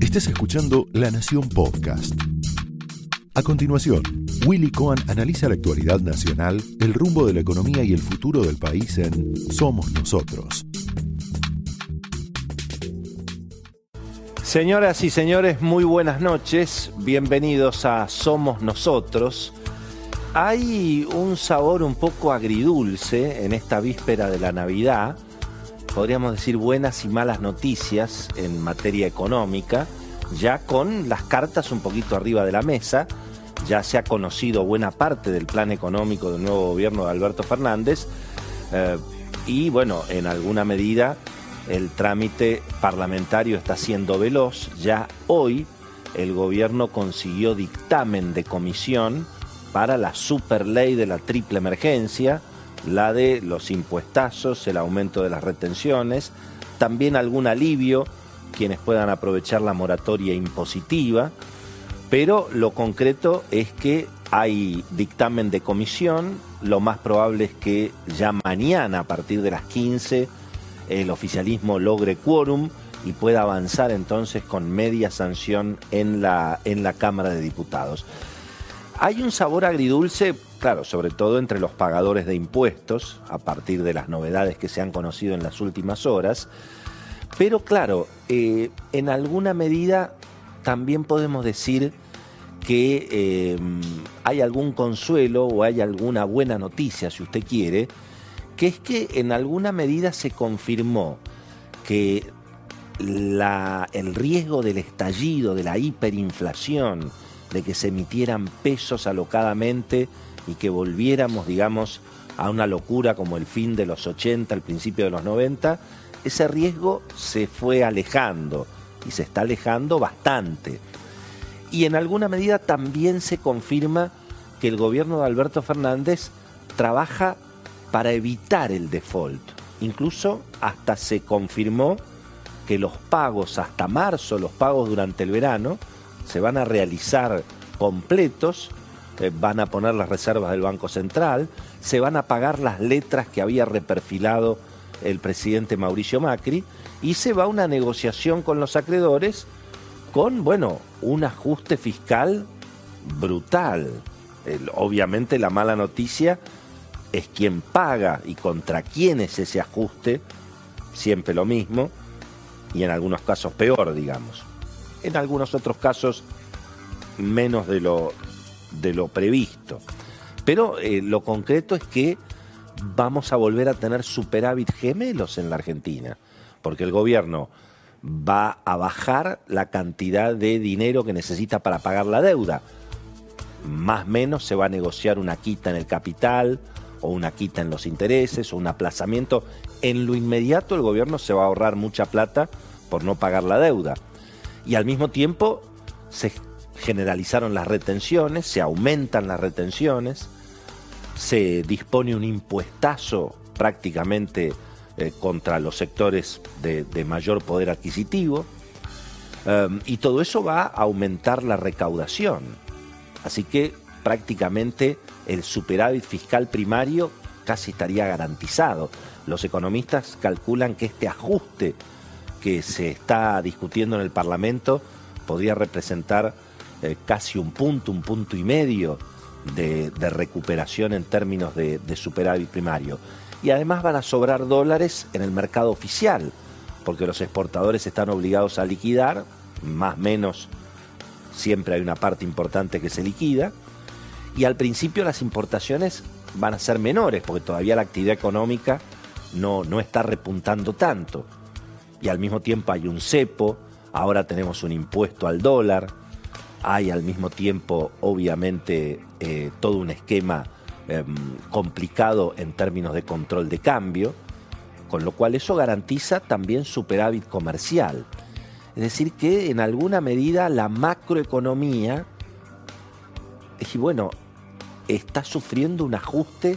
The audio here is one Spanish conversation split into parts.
Estás escuchando La Nación Podcast. A continuación, Willy Cohen analiza la actualidad nacional, el rumbo de la economía y el futuro del país en Somos Nosotros. Señoras y señores, muy buenas noches. Bienvenidos a Somos Nosotros. Hay un sabor un poco agridulce en esta víspera de la Navidad. Podríamos decir buenas y malas noticias en materia económica, ya con las cartas un poquito arriba de la mesa. Ya se ha conocido buena parte del plan económico del nuevo gobierno de Alberto Fernández. Eh, y bueno, en alguna medida el trámite parlamentario está siendo veloz. Ya hoy el gobierno consiguió dictamen de comisión para la super ley de la triple emergencia, la de los impuestazos, el aumento de las retenciones, también algún alivio quienes puedan aprovechar la moratoria impositiva, pero lo concreto es que hay dictamen de comisión, lo más probable es que ya mañana a partir de las 15 el oficialismo logre quórum y pueda avanzar entonces con media sanción en la, en la Cámara de Diputados. Hay un sabor agridulce, claro, sobre todo entre los pagadores de impuestos, a partir de las novedades que se han conocido en las últimas horas, pero claro, eh, en alguna medida también podemos decir que eh, hay algún consuelo o hay alguna buena noticia, si usted quiere, que es que en alguna medida se confirmó que el riesgo del estallido, de la hiperinflación, de que se emitieran pesos alocadamente y que volviéramos, digamos, a una locura como el fin de los 80, el principio de los 90, ese riesgo se fue alejando y se está alejando bastante. Y en alguna medida también se confirma que el gobierno de Alberto Fernández trabaja para evitar el default. Incluso hasta se confirmó que los pagos hasta marzo, los pagos durante el verano, se van a realizar completos, eh, van a poner las reservas del Banco Central, se van a pagar las letras que había reperfilado el presidente Mauricio Macri y se va a una negociación con los acreedores con, bueno, un ajuste fiscal brutal. obviamente la mala noticia es quien paga y contra quién es ese ajuste, siempre lo mismo, y en algunos casos peor, digamos. En algunos otros casos menos de lo, de lo previsto. Pero eh, lo concreto es que vamos a volver a tener superávit gemelos en la Argentina, porque el gobierno va a bajar la cantidad de dinero que necesita para pagar la deuda. Más menos se va a negociar una quita en el capital, o una quita en los intereses o un aplazamiento. En lo inmediato el gobierno se va a ahorrar mucha plata por no pagar la deuda. Y al mismo tiempo se generalizaron las retenciones, se aumentan las retenciones, se dispone un impuestazo prácticamente eh, contra los sectores de, mayor poder adquisitivo, um, y todo eso va a aumentar la recaudación. Así que prácticamente el superávit fiscal primario casi estaría garantizado. Los economistas calculan que este ajuste que se está discutiendo en el Parlamento podría representar eh, casi un punto, un punto y medio de, recuperación en términos de, superávit primario. Y además van a sobrar dólares en el mercado oficial, porque los exportadores están obligados a liquidar, más o menos siempre hay una parte importante que se liquida, y al principio las importaciones van a ser menores, porque todavía la actividad económica no, no está repuntando tanto. Y al mismo tiempo hay un cepo, ahora tenemos un impuesto al dólar, hay al mismo tiempo obviamente eh, todo un esquema em, complicado en términos de control de cambio, con lo cual eso garantiza también superávit comercial. Es decir, que en alguna medida la macroeconomía, y bueno, está sufriendo un ajuste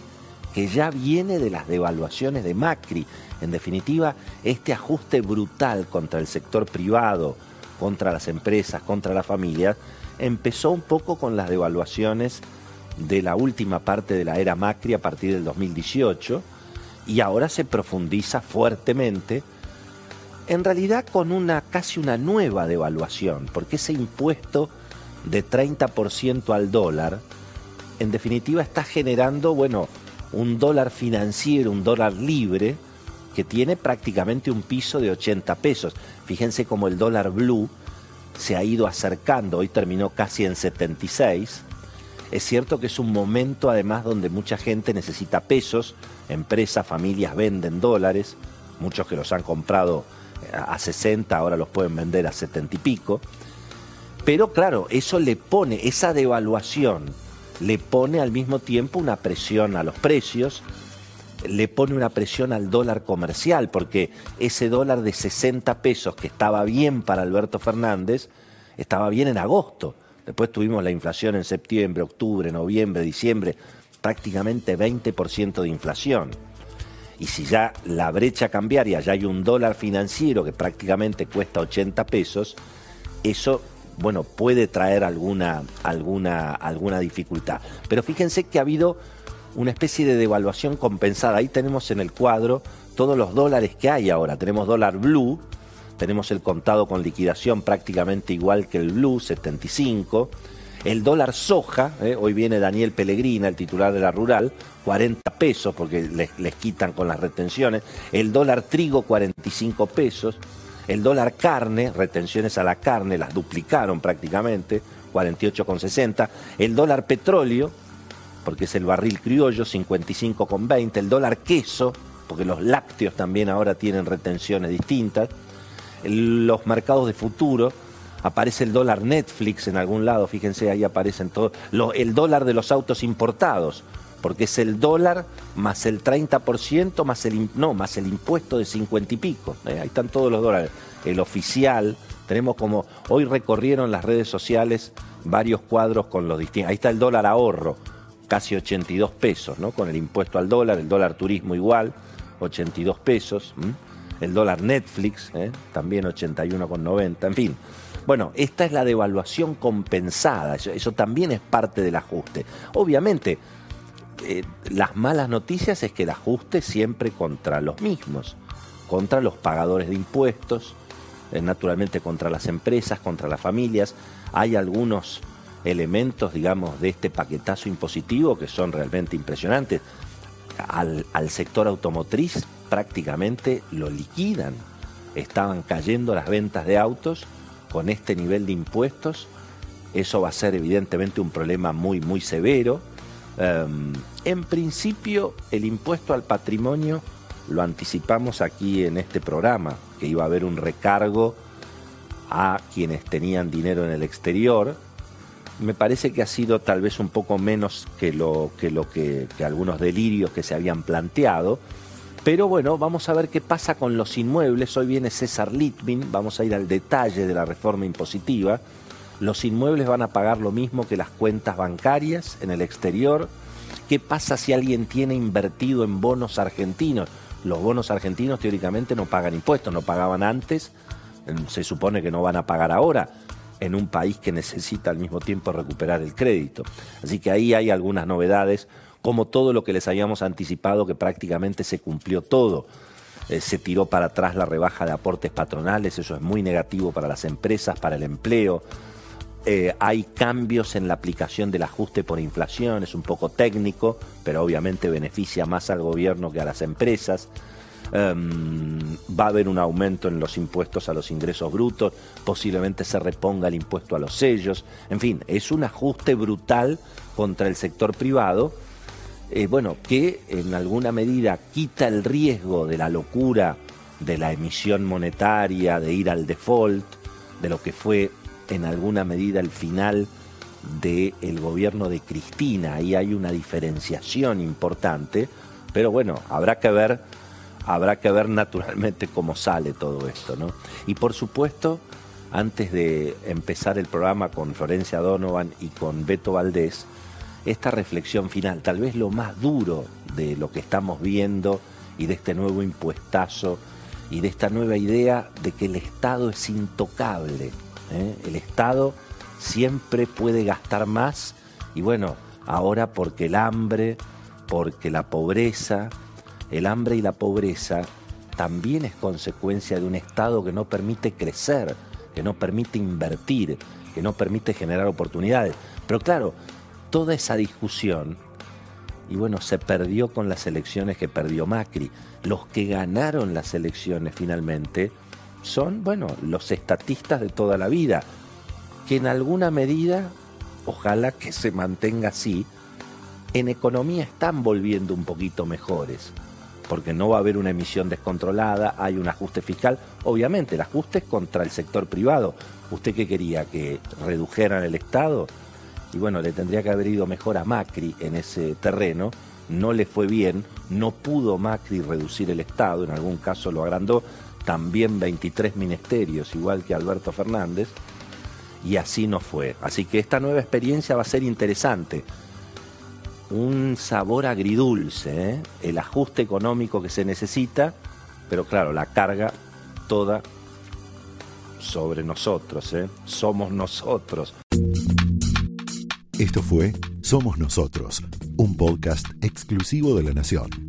que ya viene de las devaluaciones de Macri. En definitiva, este ajuste brutal contra el sector privado, contra las empresas, contra las familias, empezó un poco con las devaluaciones de la última parte de la era Macri a partir del 2018 y ahora se profundiza fuertemente en realidad con una casi una nueva devaluación, porque ese impuesto de 30% al dólar, en definitiva está generando, bueno, un dólar financiero, un dólar libre, que tiene prácticamente un piso de 80 pesos. Fíjense cómo el dólar blue se ha ido acercando, hoy terminó casi en 76. Es cierto que es un momento además donde mucha gente necesita pesos, empresas, familias venden dólares, muchos que los han comprado a 60, ahora los pueden vender a 70 y pico. Pero claro, eso le pone, esa devaluación le pone al mismo tiempo una presión a los precios, le pone una presión al dólar comercial, porque ese dólar de 60 pesos que estaba bien para Alberto Fernández, estaba bien en agosto. Después tuvimos la inflación en septiembre, octubre, noviembre, diciembre, prácticamente 20% de inflación. Y si ya la brecha cambiaria, ya hay un dólar financiero que prácticamente cuesta 80 pesos, eso, bueno, puede traer alguna, alguna, alguna dificultad. Pero fíjense que ha habido una especie de devaluación compensada. Ahí tenemos en el cuadro todos los dólares que hay ahora. Tenemos dólar blue, tenemos el contado con liquidación prácticamente igual que el blue, 75. El dólar soja, eh, hoy viene Daniel Pellegrina, el titular de la rural, 40 pesos porque les, les, quitan con las retenciones. El dólar trigo, 45 pesos. El dólar carne, retenciones a la carne, las duplicaron prácticamente, 48,60. El dólar petróleo, porque es el barril criollo, 55,20. El dólar queso, porque los lácteos también ahora tienen retenciones distintas. Los mercados de futuro, aparece el dólar Netflix en algún lado, fíjense, ahí aparecen todos, el dólar de los autos importados, porque es el dólar más el 30%, más el, no, más el impuesto de 50 y pico, eh, ahí están todos los dólares, el oficial, tenemos como, hoy recorrieron las redes sociales varios cuadros con los distintos, ahí está el dólar ahorro, casi 82 pesos, ¿no? Con el impuesto al dólar, el dólar turismo igual, 82 pesos, el dólar Netflix, ¿eh? también 81,90, en fin. Bueno, esta es la devaluación compensada, eso, también es parte del ajuste. Obviamente, eh, las malas noticias es que el ajuste siempre contra los mismos, contra los pagadores de impuestos, eh, naturalmente contra las empresas, contra las familias. Hay algunos elementos, digamos, de este paquetazo impositivo que son realmente impresionantes. Al, al sector automotriz prácticamente lo liquidan. Estaban cayendo las ventas de autos con este nivel de impuestos, eso va a ser evidentemente un problema muy, muy severo. Um, en principio, el impuesto al patrimonio lo anticipamos aquí en este programa, que iba a haber un recargo a quienes tenían dinero en el exterior. Me parece que ha sido tal vez un poco menos que lo que, lo que, que algunos delirios que se habían planteado. Pero bueno, vamos a ver qué pasa con los inmuebles. Hoy viene César Litmin, vamos a ir al detalle de la reforma impositiva. Los inmuebles van a pagar lo mismo que las cuentas bancarias en el exterior. ¿Qué pasa si alguien tiene invertido en bonos argentinos? Los bonos argentinos teóricamente no pagan impuestos, no pagaban antes, se supone que no van a pagar ahora en un país que necesita al mismo tiempo recuperar el crédito. Así que ahí hay algunas novedades como todo lo que les habíamos anticipado, que prácticamente se cumplió todo. Eh, se tiró para atrás la rebaja de aportes patronales, eso es muy negativo para las empresas, para el empleo. Eh, hay cambios en la aplicación del ajuste por inflación, es un poco técnico, pero obviamente beneficia más al gobierno que a las empresas. Um, va a haber un aumento en los impuestos a los ingresos brutos, posiblemente se reponga el impuesto a los sellos, en fin, es un ajuste brutal contra el sector privado eh, bueno, que en alguna medida quita el riesgo de la locura de la emisión monetaria, de ir al default, de lo que fue en alguna medida el final del gobierno de Cristina. Ahí hay una diferenciación importante, pero bueno, habrá que ver, habrá que ver naturalmente cómo sale todo esto, ¿no? Y por supuesto, antes de empezar el programa con Florencia Donovan y con Beto Valdés, esta reflexión final, tal vez lo más duro de lo que estamos viendo y de este nuevo impuestazo y de esta nueva idea de que el Estado es intocable. ¿Eh? El Estado siempre puede gastar más y bueno, ahora porque el hambre, porque la pobreza, el hambre y la pobreza también es consecuencia de un Estado que no permite crecer, que no permite invertir, que no permite generar oportunidades. Pero claro, toda esa discusión, y bueno, se perdió con las elecciones que perdió Macri. Los que ganaron las elecciones finalmente son, bueno, los estatistas de toda la vida, que en alguna medida, ojalá que se mantenga así, en economía están volviendo un poquito mejores, porque no va a haber una emisión descontrolada, hay un ajuste fiscal, obviamente el ajuste es contra el sector privado. ¿Usted qué quería? ¿Que redujeran el Estado? Y bueno, le tendría que haber ido mejor a Macri en ese terreno, no le fue bien, no pudo Macri reducir el Estado, en algún caso lo agrandó, también 23 ministerios, igual que Alberto Fernández, y así no fue. Así que esta nueva experiencia va a ser interesante. Un sabor agridulce, ¿eh? el ajuste económico que se necesita, pero claro, la carga toda sobre nosotros, ¿eh? somos nosotros. Esto fue Somos Nosotros, un podcast exclusivo de La Nación.